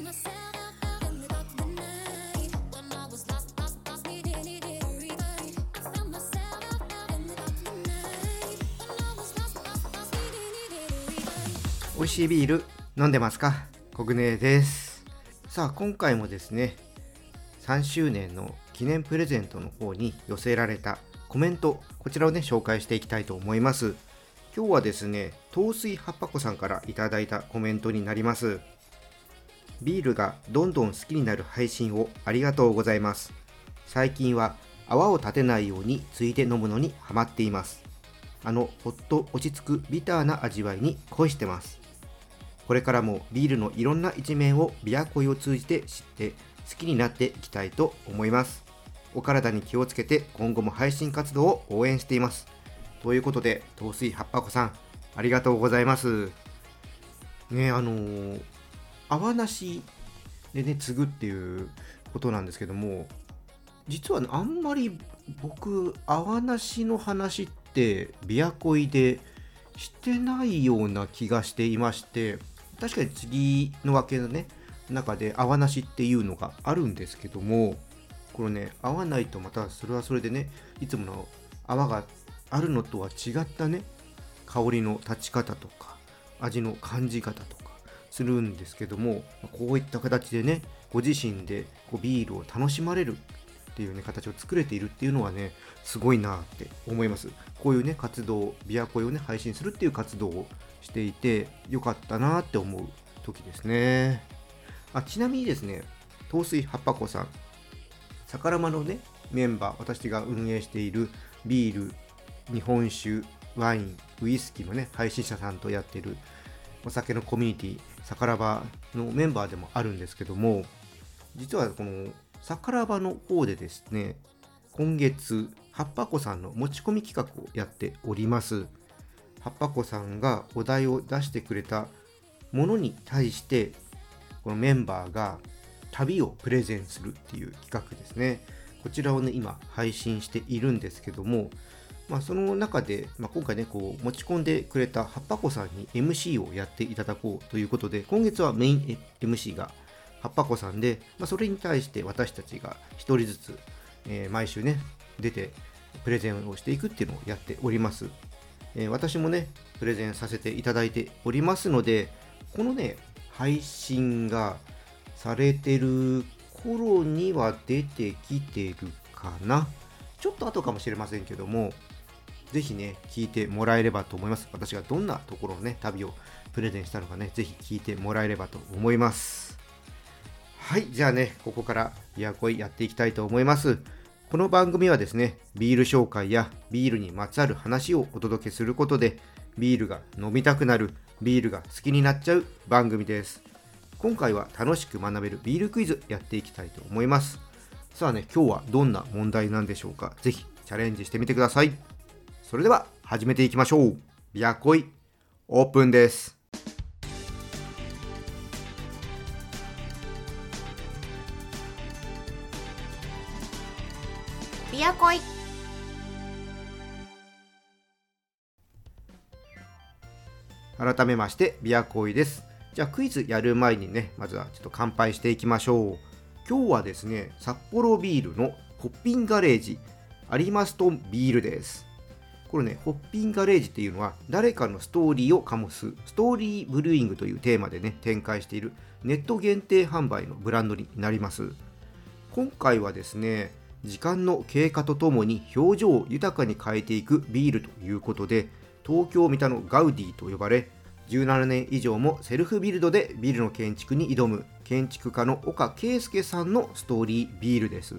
美味しいビール飲んでますか？コグネです。さあ今回もですね3周年の記念プレゼントの方に寄せられたコメントこちらをね紹介していきたいと思います。今日はですね糖水葉っぱ子さんからいただいたコメントになります。ビールがどんどん好きになる配信をありがとうございます。最近は泡を立てないようについて飲むのにハマっています。あのほっと落ち着くビターな味わいに恋してます。これからもビールのいろんな一面をビアコイを通じて知って好きになっていきたいと思います。お体に気をつけて今後も配信活動を応援しています。ということで糖水葉っぱ子さんありがとうございます。ねあのー、泡なしでね継ぐっていうことなんですけども実は、ね、あんまり僕泡なしの話ってビアコイでしてないような気がしていまして確かに次の分けのね中で泡なしっていうのがあるんですけどもこれね合わないとまたそれはそれでねいつもの泡があるのとは違ったね香りの立ち方とか味の感じ方とかするんですけどもこういった形でねご自身でこうビールを楽しまれるっていうね形を作れているっていうのはねすごいなって思います。こういうね活動ビアコイをね配信するっていう活動をしていてよかったなって思う時ですね。あちなみにですね糖水葉っぱ子さん宝間のねメンバー私が運営しているビール日本酒ワインウイスキーのね配信者さんとやってるお酒のコミュニティ宝場のメンバーでもあるんですけども実はこの桜庭の方でですね今月葉っぱ子さんの持ち込み企画をやっております。葉っぱ子さんがお題を出してくれたものに対してこのメンバーが旅をプレゼンするっていう企画ですね。こちらをね今配信しているんですけどもまあ、その中で、まあ、今回ねこう持ち込んでくれた葉っぱ子さんに MC をやっていただこうということで今月はメイン MC が葉っぱ子さんで、まあ、それに対して私たちが1人ずつ、えー、毎週ね、出てプレゼンをしていくっていうのをやっております。えー、私もね、プレゼンさせていただいておりますので、このね、配信がされてる頃には出てきてるかな。ちょっと後かもしれませんけども、ぜひね、聞いてもらえればと思います。私がどんなところのね、旅をプレゼンしたのかね、ぜひ聞いてもらえればと思います。はいじゃあねここからビアコイやっていきたいと思います。この番組はですねビール紹介やビールにまつわる話をお届けすることでビールが飲みたくなるビールが好きになっちゃう番組です。今回は楽しく学べるビールクイズやっていきたいと思います。さあね今日はどんな問題なんでしょうか。ぜひチャレンジしてみてください。それでは始めていきましょう。ビアコイオープンです。ビアコイ改めましてビアコイです。じゃあクイズやる前にねまずはちょっと乾杯していきましょう。今日はですね札幌ビールのホッピンガレージアリマストンビールですこれね、ホッピンガレージっていうのは、誰かのストーリーを醸す、ストーリーブルーイングというテーマでね、展開しているネット限定販売のブランドになります。今回はですね、時間の経過とともに表情を豊かに変えていくビールということで東京三田のガウディと呼ばれ17年以上もセルフビルドでビルの建築に挑む建築家の岡圭介さんのストーリービールです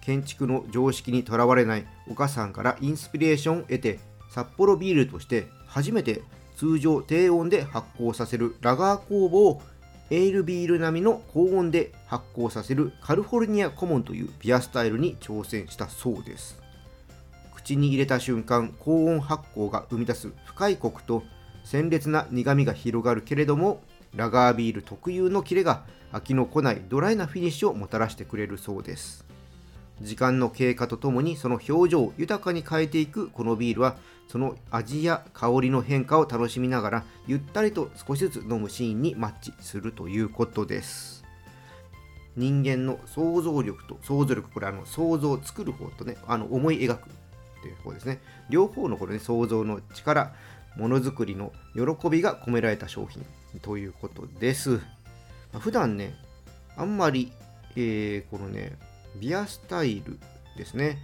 建築の常識にとらわれない岡さんからインスピレーションを得て札幌ビールとして初めて通常低温で発酵させるラガー酵母をエールビール並みの高温で発酵させるカリフォルニアコモンというビアスタイルに挑戦したそうです。口に入れた瞬間高温発酵が生み出す深いコクと鮮烈な苦みが広がるけれどもラガービール特有のキレが飽きのこないドライなフィニッシュをもたらしてくれるそうです。時間の経過とともにその表情を豊かに変えていくこのビールはその味や香りの変化を楽しみながらゆったりと少しずつ飲むシーンにマッチするということです。人間の想像力と想像力これあの想像を作る方とねあの思い描くっていう方ですね。両方のこれね想像の力ものづくりの喜びが込められた商品ということです、まあ、普段ねあんまり、えー、このねビアスタイルですね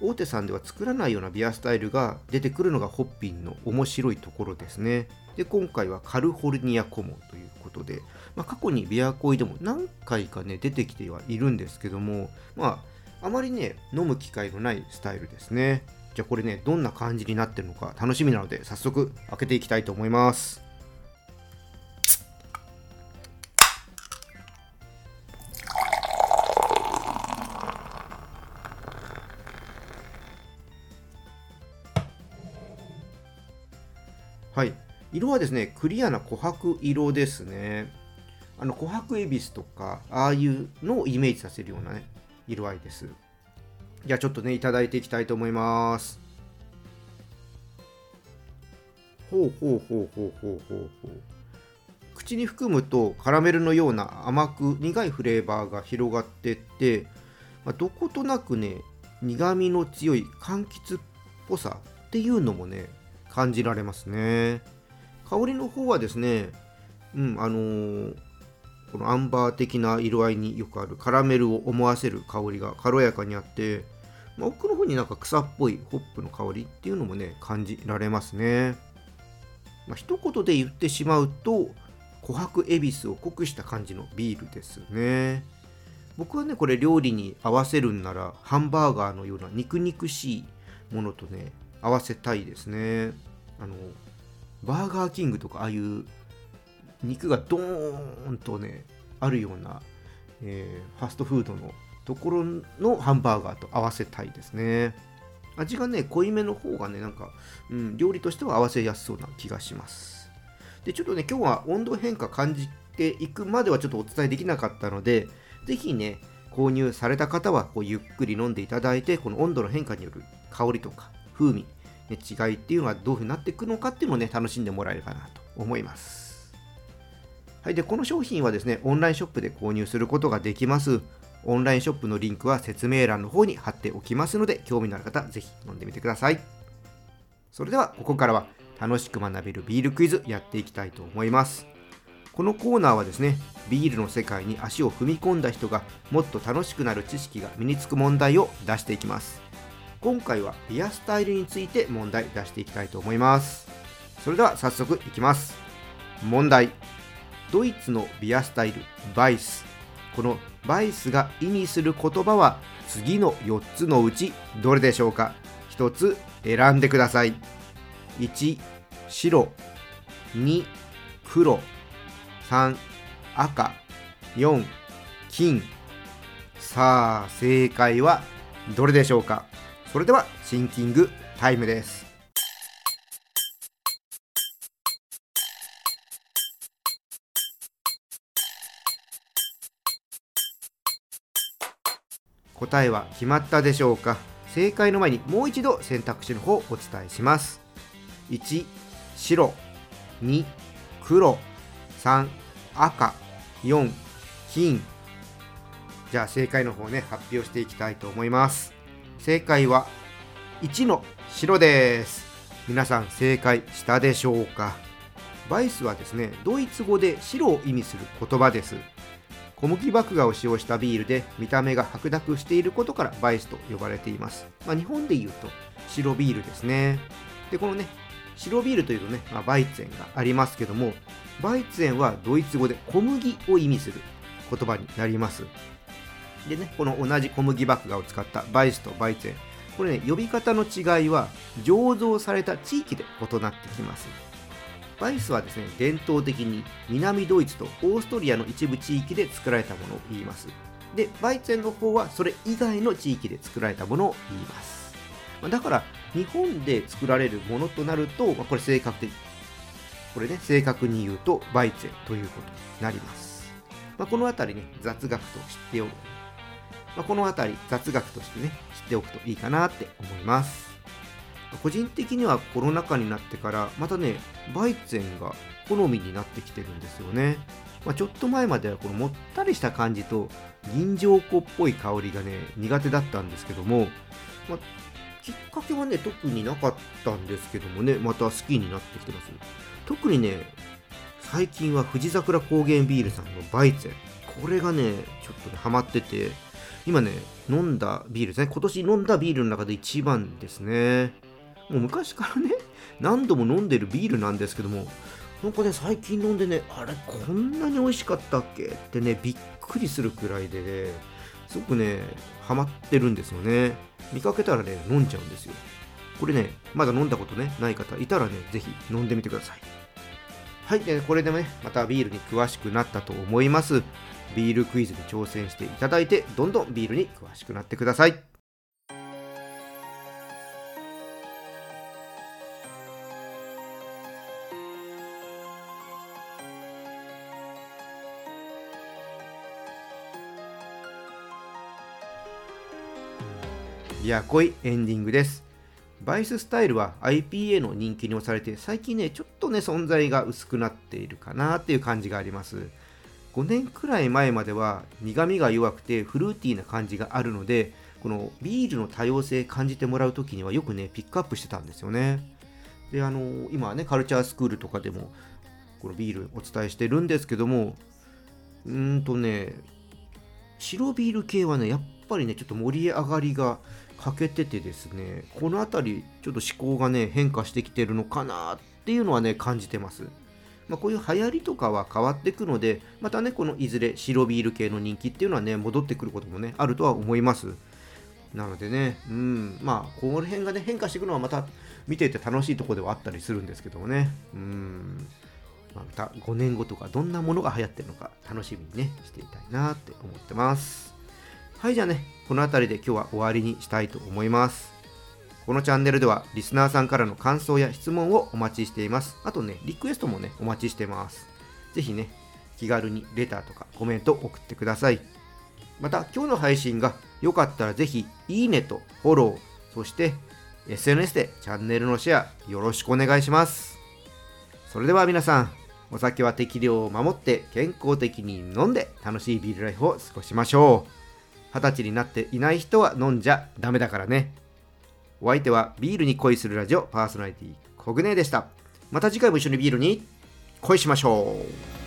大手さんでは作らないようなビアスタイルが出てくるのがホッピンの面白いところですね。で今回はカルフォルニアコモということで、まあ、過去にビアコイでも何回かね出てきてはいるんですけどもまああまりね飲む機会のないスタイルですね。じゃあこれねどんな感じになってるのか楽しみなので早速開けていきたいと思います。色はですね、クリアな琥珀色ですね。あの、琥珀恵比寿とか、ああいうのをイメージさせるようなね、色合いです。じゃあちょっとね、いただいていきたいと思います。ほうほうほうほうほうほうほう。口に含むとカラメルのような甘く苦いフレーバーが広がってって、まあ、どことなくね苦みの強い柑橘っぽさっていうのもね感じられますね香りの方はですねうんあのー、このアンバー的な色合いによくあるカラメルを思わせる香りが軽やかにあって、まあ、奥の方になんか草っぽいホップの香りっていうのもね感じられますね、まあ、一言で言ってしまうと琥珀恵比寿を濃くした感じのビールですね。僕はねこれ料理に合わせるんならハンバーガーのような肉肉しいものとね合わせたいですね。あのバーガーキングとかああいう肉がドーンとねあるような、えー、ファストフードのところのハンバーガーと合わせたいですね。味がね濃いめの方がねなんか、うん、料理としては合わせやすそうな気がします。でちょっとね今日は温度変化感じていくまではちょっとお伝えできなかったので是非ね購入された方はこうゆっくり飲んでいただいてこの温度の変化による香りとか風味、ね、違いっていうのはどういうふうになっていくのかっていうのをね、楽しんでもらえるかなと思います。はい、で、この商品はですね、オンラインショップで購入することができます。オンラインショップのリンクは説明欄の方に貼っておきますので、興味のある方、ぜひ飲んでみてください。それでは、ここからは楽しく学べるビールクイズやっていきたいと思います。このコーナーはですね、ビールの世界に足を踏み込んだ人がもっと楽しくなる知識が身につく問題を出していきます。今回はビアスタイルについて問題出していきたいと思います。それでは早速いきます。問題。ドイツのビアスタイルバイス。このバイスが意味する言葉は次の4つのうちどれでしょうか？1つ選んでください。1白。2黒。3赤。4金。さあ正解はどれでしょうか？それではシンキングタイムです。答えは決まったでしょうか？正解の前にもう一度選択肢の方をお伝えします。1白。2黒。3赤。4金。じゃあ正解の方ね発表していきたいと思います。正解は1の白です。皆さん正解したでしょうか？バイスはですねドイツ語で白を意味する言葉です。小麦麦芽を使用したビールで見た目が白濁していることからバイスと呼ばれています、まあ、日本で言うと白ビールですね。でこのね白ビールというとね、まあ、バイツェンがありますけどもバイツェンはドイツ語で小麦を意味する言葉になります。でね、この同じ小麦麦芽を使ったバイスとバイツェン。これね、呼び方の違いは醸造された地域で異なってきます。バイスはですね、伝統的に南ドイツとオーストリアの一部地域で作られたものを言います。で、バイツェンの方はそれ以外の地域で作られたものを言います。だから、日本で作られるものとなると、まあ、これ正確的。これね、正確に言うと、バイツェンということになります。まあ、このあたりね、雑学と知っておくまあ、この辺り雑学としてね知っておくといいかなって思います。個人的にはコロナ禍になってからまたねバイツェンが好みになってきてるんですよね。まあ、ちょっと前まではこのもったりした感じと銀条湖っぽい香りがね苦手だったんですけども、まあ、きっかけはね特になかったんですけどもねまた好きになってきてます。特にね最近は富士桜高原ビールさんのバイツェン。これがねちょっとねハマってて今ね飲んだビールですね。今年飲んだビールの中で一番ですね。もう昔からね何度も飲んでるビールなんですけどもなんかね最近飲んでねあれこんなに美味しかったっけってねびっくりするくらいでねすごくねハマってるんですよね。見かけたらね飲んじゃうんですよ。これねまだ飲んだことねない方いたらねぜひ飲んでみてください。はいでこれでもねまたビールに詳しくなったと思います。ビールクイズに挑戦していただいてどんどんビールに詳しくなってください。いや濃いエンディングです。バイススタイルは IPA の人気に押されて最近ねちょっとね存在が薄くなっているかなっていう感じがあります。5年くらい前までは苦味が弱くてフルーティーな感じがあるのでこのビールの多様性感じてもらう時にはよくねピックアップしてたんですよね。であの今はねカルチャースクールとかでもこのビールお伝えしてるんですけどもうーんとね白ビール系はねやっぱりねちょっと盛り上がりが欠けててですねこの辺りちょっと思考がね変化してきてるのかなっていうのはね感じてますまあ、こういう流行りとかは変わっていくので、またね、このいずれ白ビール系の人気っていうのはね、戻ってくることもね、あるとは思います。なのでね、うん、まあ、この辺がね、変化していくのはまた見ていて楽しいとこではあったりするんですけどもね、うん、また5年後とかどんなものが流行ってるのか楽しみにね、していたいなって思ってます。はい、じゃあね、この辺りで今日は終わりにしたいと思います。このチャンネルではリスナーさんからの感想や質問をお待ちしています。あとね、リクエストもね、お待ちしてます。ぜひね、気軽にレターとかコメント送ってください。また、今日の配信が良かったらぜひ、いいねとフォロー、そして SNS でチャンネルのシェアよろしくお願いします。それでは皆さん、お酒は適量を守って健康的に飲んで楽しいビールライフを過ごしましょう。二十歳になっていない人は飲んじゃダメだからね。お相手はビールに恋するラジオパーソナリティコグネでした。また次回も一緒にビールに恋しましょう。